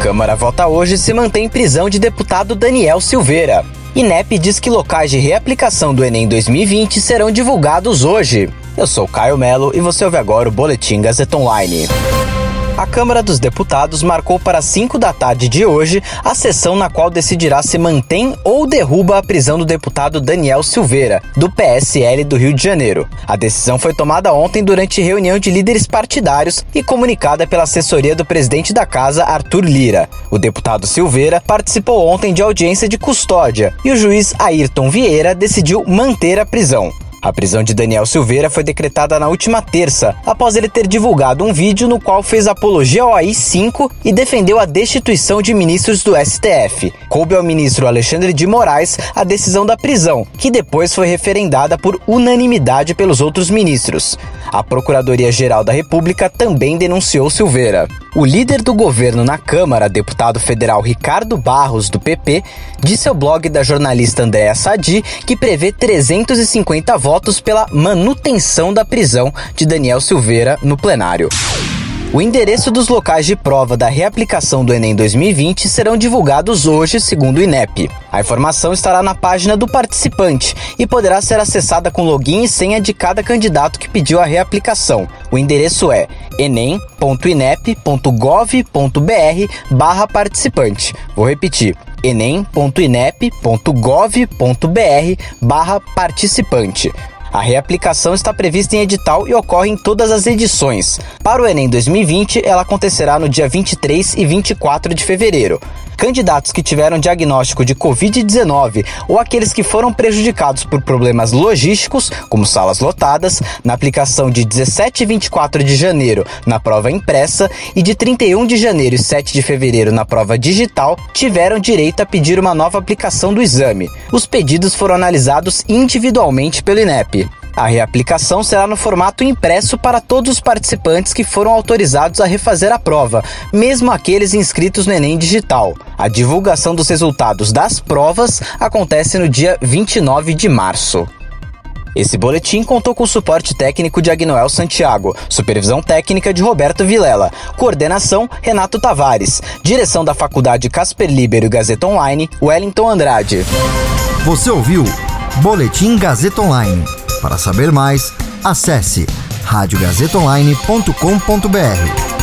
Câmara vota hoje e se mantém prisão de deputado Daniel Silveira. INEP diz que locais de reaplicação do Enem 2020 serão divulgados hoje. Eu sou Caio Melo e você ouve agora o Boletim Gazeta Online. A Câmara dos Deputados marcou para 5 da tarde de hoje a sessão na qual decidirá se mantém ou derruba a prisão do deputado Daniel Silveira, do PSL do Rio de Janeiro. A decisão foi tomada ontem durante reunião de líderes partidários e comunicada pela assessoria do presidente da casa, Arthur Lira. O deputado Silveira participou ontem de audiência de custódia e o juiz Ayrton Vieira decidiu manter a prisão. A prisão de Daniel Silveira foi decretada na última terça, após ele ter divulgado um vídeo no qual fez apologia ao AI-5 e defendeu a destituição de ministros do STF. Coube ao ministro Alexandre de Moraes a decisão da prisão, que depois foi referendada por unanimidade pelos outros ministros. A Procuradoria-Geral da República também denunciou Silveira. O líder do governo na Câmara, deputado federal Ricardo Barros, do PP, disse ao blog da jornalista Andréa Sadi que prevê 350 votos pela manutenção da prisão de Daniel Silveira no plenário. O endereço dos locais de prova da reaplicação do Enem 2020 serão divulgados hoje, segundo o INEP. A informação estará na página do participante e poderá ser acessada com login e senha de cada candidato que pediu a reaplicação. O endereço é enem.inep.gov.br barra participante. Vou repetir, enem.inep.gov.br barra participante. A reaplicação está prevista em edital e ocorre em todas as edições. Para o Enem 2020, ela acontecerá no dia 23 e 24 de fevereiro. Candidatos que tiveram diagnóstico de Covid-19 ou aqueles que foram prejudicados por problemas logísticos, como salas lotadas, na aplicação de 17 e 24 de janeiro na prova impressa e de 31 de janeiro e 7 de fevereiro na prova digital, tiveram direito a pedir uma nova aplicação do exame. Os pedidos foram analisados individualmente pelo INEP. A reaplicação será no formato impresso para todos os participantes que foram autorizados a refazer a prova, mesmo aqueles inscritos no Enem Digital. A divulgação dos resultados das provas acontece no dia 29 de março. Esse boletim contou com o suporte técnico de Agnoel Santiago, supervisão técnica de Roberto Vilela, coordenação Renato Tavares, direção da Faculdade Casper Libero e Gazeta Online, Wellington Andrade. Você ouviu Boletim Gazeta Online. Para saber mais, acesse radiogazetaonline.com.br.